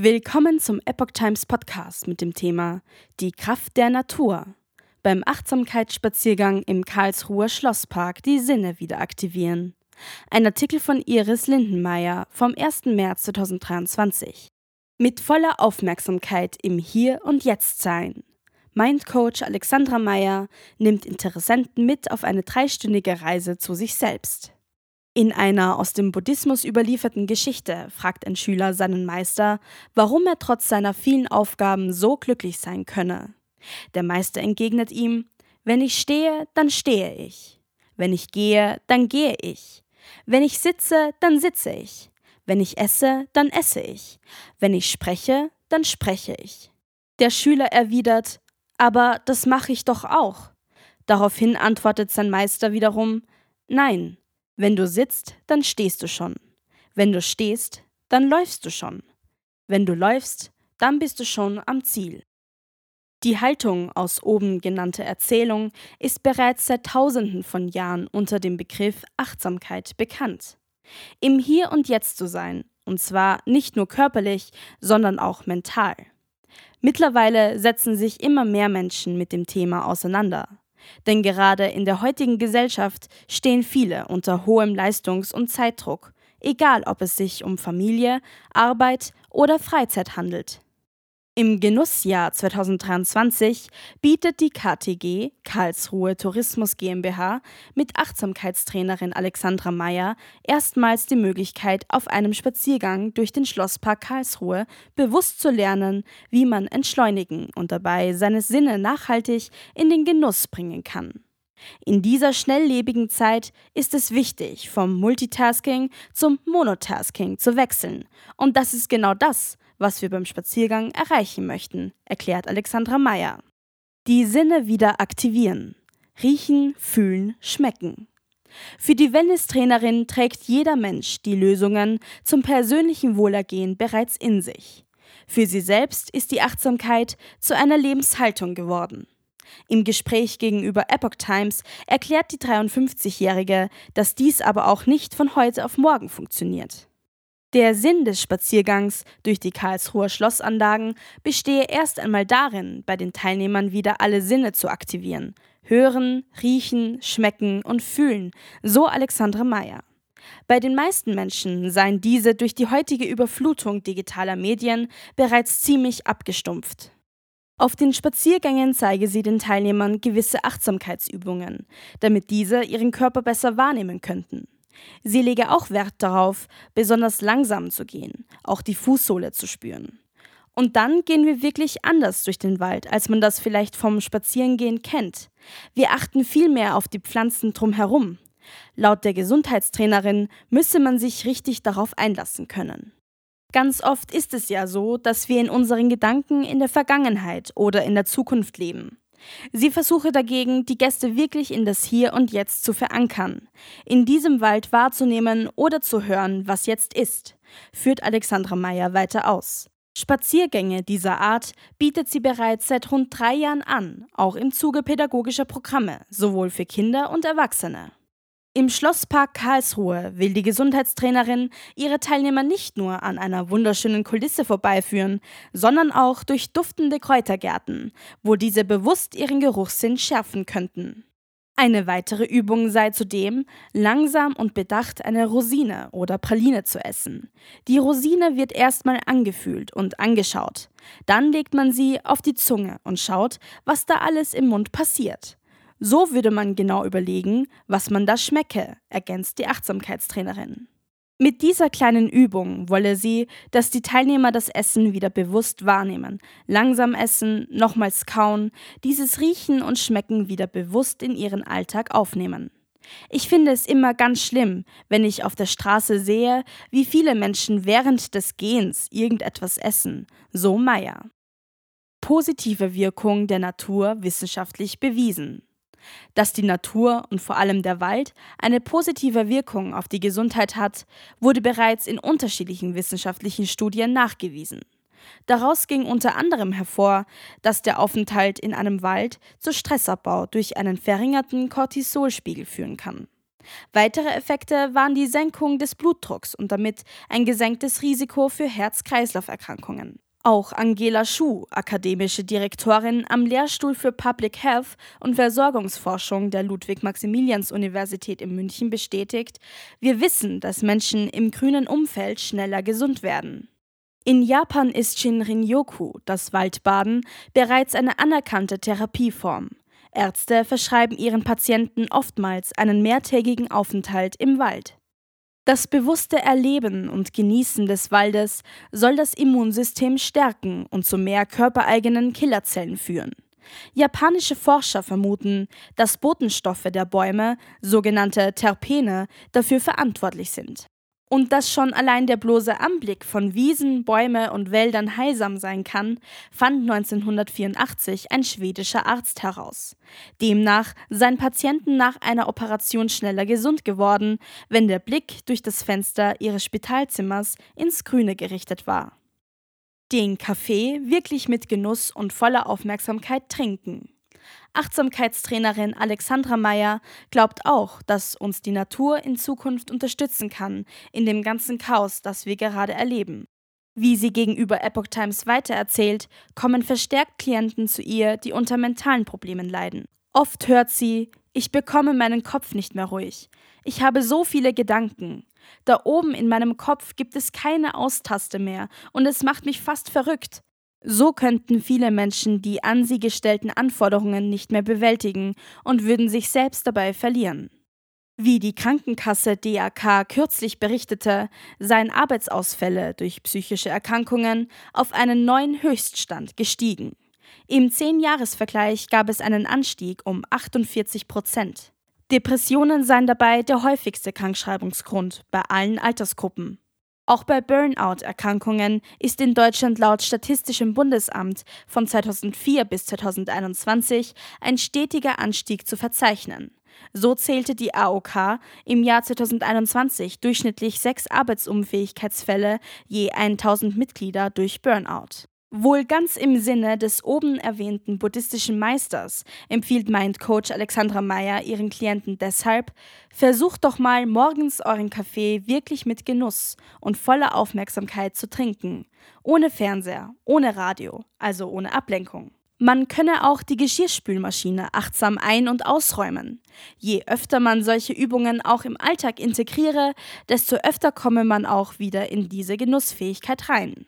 Willkommen zum Epoch Times Podcast mit dem Thema Die Kraft der Natur. Beim Achtsamkeitsspaziergang im Karlsruher Schlosspark die Sinne wieder aktivieren. Ein Artikel von Iris Lindenmeier vom 1. März 2023. Mit voller Aufmerksamkeit im Hier und Jetzt sein. Mindcoach Alexandra Meyer nimmt Interessenten mit auf eine dreistündige Reise zu sich selbst. In einer aus dem Buddhismus überlieferten Geschichte fragt ein Schüler seinen Meister, warum er trotz seiner vielen Aufgaben so glücklich sein könne. Der Meister entgegnet ihm, wenn ich stehe, dann stehe ich. Wenn ich gehe, dann gehe ich. Wenn ich sitze, dann sitze ich. Wenn ich esse, dann esse ich. Wenn ich spreche, dann spreche ich. Der Schüler erwidert, aber das mache ich doch auch. Daraufhin antwortet sein Meister wiederum, nein, wenn du sitzt, dann stehst du schon. Wenn du stehst, dann läufst du schon. Wenn du läufst, dann bist du schon am Ziel. Die Haltung aus oben genannter Erzählung ist bereits seit Tausenden von Jahren unter dem Begriff Achtsamkeit bekannt. Im Hier und Jetzt zu sein, und zwar nicht nur körperlich, sondern auch mental. Mittlerweile setzen sich immer mehr Menschen mit dem Thema auseinander. Denn gerade in der heutigen Gesellschaft stehen viele unter hohem Leistungs- und Zeitdruck, egal ob es sich um Familie, Arbeit oder Freizeit handelt. Im Genussjahr 2023 bietet die KTG Karlsruhe Tourismus GmbH mit Achtsamkeitstrainerin Alexandra Meyer erstmals die Möglichkeit, auf einem Spaziergang durch den Schlosspark Karlsruhe bewusst zu lernen, wie man entschleunigen und dabei seine Sinne nachhaltig in den Genuss bringen kann. In dieser schnelllebigen Zeit ist es wichtig, vom Multitasking zum Monotasking zu wechseln. Und das ist genau das, was wir beim Spaziergang erreichen möchten, erklärt Alexandra Meyer. Die Sinne wieder aktivieren. Riechen, fühlen, schmecken. Für die Wellness-Trainerin trägt jeder Mensch die Lösungen zum persönlichen Wohlergehen bereits in sich. Für sie selbst ist die Achtsamkeit zu einer Lebenshaltung geworden. Im Gespräch gegenüber Epoch Times erklärt die 53-Jährige, dass dies aber auch nicht von heute auf morgen funktioniert. Der Sinn des Spaziergangs durch die Karlsruher Schlossanlagen bestehe erst einmal darin, bei den Teilnehmern wieder alle Sinne zu aktivieren. Hören, riechen, schmecken und fühlen, so Alexandra Meyer. Bei den meisten Menschen seien diese durch die heutige Überflutung digitaler Medien bereits ziemlich abgestumpft. Auf den Spaziergängen zeige sie den Teilnehmern gewisse Achtsamkeitsübungen, damit diese ihren Körper besser wahrnehmen könnten. Sie lege auch Wert darauf, besonders langsam zu gehen, auch die Fußsohle zu spüren. Und dann gehen wir wirklich anders durch den Wald, als man das vielleicht vom Spazierengehen kennt. Wir achten viel mehr auf die Pflanzen drumherum. Laut der Gesundheitstrainerin müsse man sich richtig darauf einlassen können. Ganz oft ist es ja so, dass wir in unseren Gedanken in der Vergangenheit oder in der Zukunft leben. Sie versuche dagegen, die Gäste wirklich in das Hier und Jetzt zu verankern, in diesem Wald wahrzunehmen oder zu hören, was jetzt ist, führt Alexandra Meyer weiter aus. Spaziergänge dieser Art bietet sie bereits seit rund drei Jahren an, auch im Zuge pädagogischer Programme, sowohl für Kinder und Erwachsene. Im Schlosspark Karlsruhe will die Gesundheitstrainerin ihre Teilnehmer nicht nur an einer wunderschönen Kulisse vorbeiführen, sondern auch durch duftende Kräutergärten, wo diese bewusst ihren Geruchssinn schärfen könnten. Eine weitere Übung sei zudem, langsam und bedacht eine Rosine oder Praline zu essen. Die Rosine wird erstmal angefühlt und angeschaut. Dann legt man sie auf die Zunge und schaut, was da alles im Mund passiert. So würde man genau überlegen, was man da schmecke, ergänzt die Achtsamkeitstrainerin. Mit dieser kleinen Übung wolle sie, dass die Teilnehmer das Essen wieder bewusst wahrnehmen, langsam essen, nochmals kauen, dieses Riechen und Schmecken wieder bewusst in ihren Alltag aufnehmen. Ich finde es immer ganz schlimm, wenn ich auf der Straße sehe, wie viele Menschen während des Gehens irgendetwas essen, so Meyer. Positive Wirkung der Natur wissenschaftlich bewiesen. Dass die Natur und vor allem der Wald eine positive Wirkung auf die Gesundheit hat, wurde bereits in unterschiedlichen wissenschaftlichen Studien nachgewiesen. Daraus ging unter anderem hervor, dass der Aufenthalt in einem Wald zu Stressabbau durch einen verringerten Cortisolspiegel führen kann. Weitere Effekte waren die Senkung des Blutdrucks und damit ein gesenktes Risiko für Herz-Kreislauf-Erkrankungen. Auch Angela Schuh, akademische Direktorin am Lehrstuhl für Public Health und Versorgungsforschung der Ludwig-Maximilians-Universität in München, bestätigt, wir wissen, dass Menschen im grünen Umfeld schneller gesund werden. In Japan ist Shinrin-yoku, das Waldbaden, bereits eine anerkannte Therapieform. Ärzte verschreiben ihren Patienten oftmals einen mehrtägigen Aufenthalt im Wald. Das bewusste Erleben und Genießen des Waldes soll das Immunsystem stärken und zu mehr körpereigenen Killerzellen führen. Japanische Forscher vermuten, dass Botenstoffe der Bäume, sogenannte Terpene, dafür verantwortlich sind. Und dass schon allein der bloße Anblick von Wiesen, Bäume und Wäldern heilsam sein kann, fand 1984 ein schwedischer Arzt heraus. Demnach seien Patienten nach einer Operation schneller gesund geworden, wenn der Blick durch das Fenster ihres Spitalzimmers ins Grüne gerichtet war. Den Kaffee wirklich mit Genuss und voller Aufmerksamkeit trinken. Achtsamkeitstrainerin Alexandra Meyer glaubt auch, dass uns die Natur in Zukunft unterstützen kann in dem ganzen Chaos, das wir gerade erleben. Wie sie gegenüber Epoch Times weitererzählt, kommen verstärkt Klienten zu ihr, die unter mentalen Problemen leiden. Oft hört sie, ich bekomme meinen Kopf nicht mehr ruhig. Ich habe so viele Gedanken. Da oben in meinem Kopf gibt es keine Austaste mehr und es macht mich fast verrückt. So könnten viele Menschen die an sie gestellten Anforderungen nicht mehr bewältigen und würden sich selbst dabei verlieren. Wie die Krankenkasse DAK kürzlich berichtete, seien Arbeitsausfälle durch psychische Erkrankungen auf einen neuen Höchststand gestiegen. Im Zehn-Jahres-Vergleich gab es einen Anstieg um 48 Prozent. Depressionen seien dabei der häufigste Krankschreibungsgrund bei allen Altersgruppen. Auch bei Burnout-Erkrankungen ist in Deutschland laut Statistischem Bundesamt von 2004 bis 2021 ein stetiger Anstieg zu verzeichnen. So zählte die AOK im Jahr 2021 durchschnittlich sechs Arbeitsunfähigkeitsfälle je 1000 Mitglieder durch Burnout. Wohl ganz im Sinne des oben erwähnten buddhistischen Meisters empfiehlt Mind Coach Alexandra Meyer ihren Klienten deshalb, versucht doch mal morgens euren Kaffee wirklich mit Genuss und voller Aufmerksamkeit zu trinken. Ohne Fernseher, ohne Radio, also ohne Ablenkung. Man könne auch die Geschirrspülmaschine achtsam ein- und ausräumen. Je öfter man solche Übungen auch im Alltag integriere, desto öfter komme man auch wieder in diese Genussfähigkeit rein.